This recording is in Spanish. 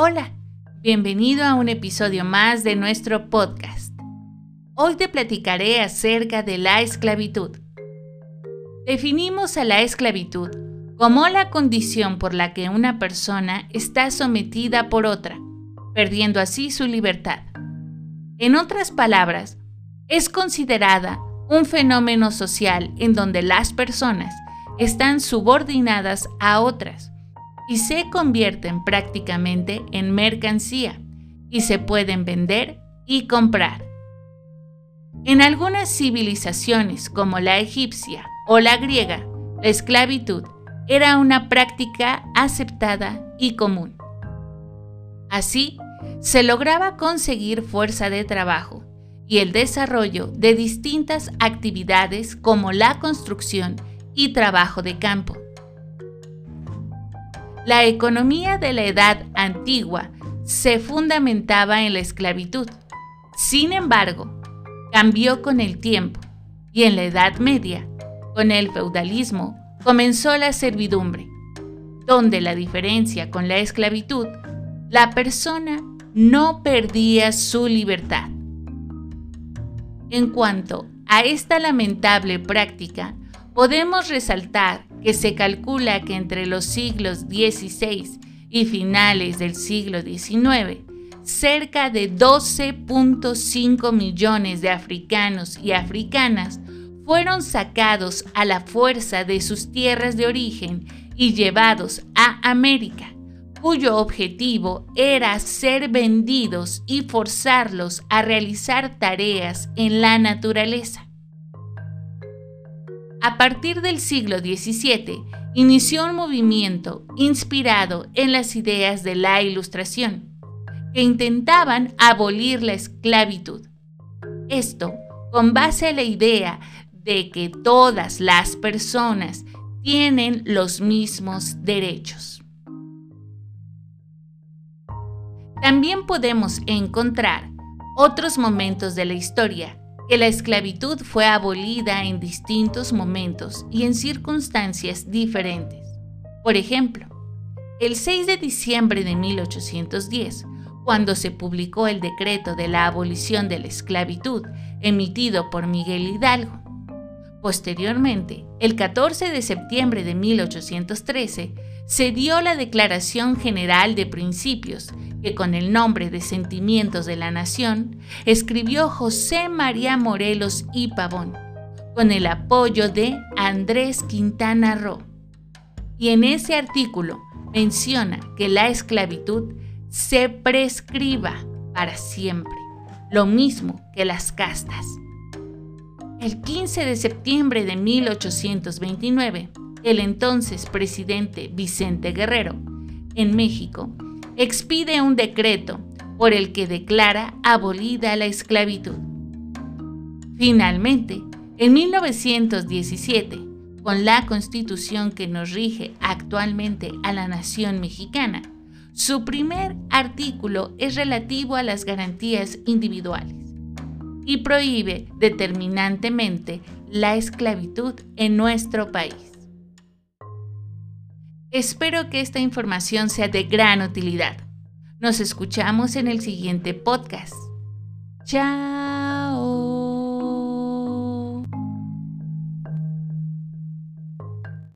Hola, bienvenido a un episodio más de nuestro podcast. Hoy te platicaré acerca de la esclavitud. Definimos a la esclavitud como la condición por la que una persona está sometida por otra, perdiendo así su libertad. En otras palabras, es considerada un fenómeno social en donde las personas están subordinadas a otras y se convierten prácticamente en mercancía y se pueden vender y comprar. En algunas civilizaciones como la egipcia o la griega, la esclavitud era una práctica aceptada y común. Así, se lograba conseguir fuerza de trabajo y el desarrollo de distintas actividades como la construcción y trabajo de campo. La economía de la edad antigua se fundamentaba en la esclavitud. Sin embargo, cambió con el tiempo y en la Edad Media, con el feudalismo, comenzó la servidumbre, donde la diferencia con la esclavitud, la persona no perdía su libertad. En cuanto a esta lamentable práctica, podemos resaltar que se calcula que entre los siglos XVI y finales del siglo XIX, cerca de 12.5 millones de africanos y africanas fueron sacados a la fuerza de sus tierras de origen y llevados a América, cuyo objetivo era ser vendidos y forzarlos a realizar tareas en la naturaleza. A partir del siglo XVII, inició un movimiento inspirado en las ideas de la Ilustración, que intentaban abolir la esclavitud. Esto con base a la idea de que todas las personas tienen los mismos derechos. También podemos encontrar otros momentos de la historia que la esclavitud fue abolida en distintos momentos y en circunstancias diferentes. Por ejemplo, el 6 de diciembre de 1810, cuando se publicó el decreto de la abolición de la esclavitud emitido por Miguel Hidalgo. Posteriormente, el 14 de septiembre de 1813, se dio la Declaración General de Principios, que con el nombre de Sentimientos de la Nación escribió José María Morelos y Pavón, con el apoyo de Andrés Quintana Roo. Y en ese artículo menciona que la esclavitud se prescriba para siempre, lo mismo que las castas. El 15 de septiembre de 1829, el entonces presidente Vicente Guerrero, en México, expide un decreto por el que declara abolida la esclavitud. Finalmente, en 1917, con la constitución que nos rige actualmente a la nación mexicana, su primer artículo es relativo a las garantías individuales y prohíbe determinantemente la esclavitud en nuestro país. Espero que esta información sea de gran utilidad. Nos escuchamos en el siguiente podcast. Chao.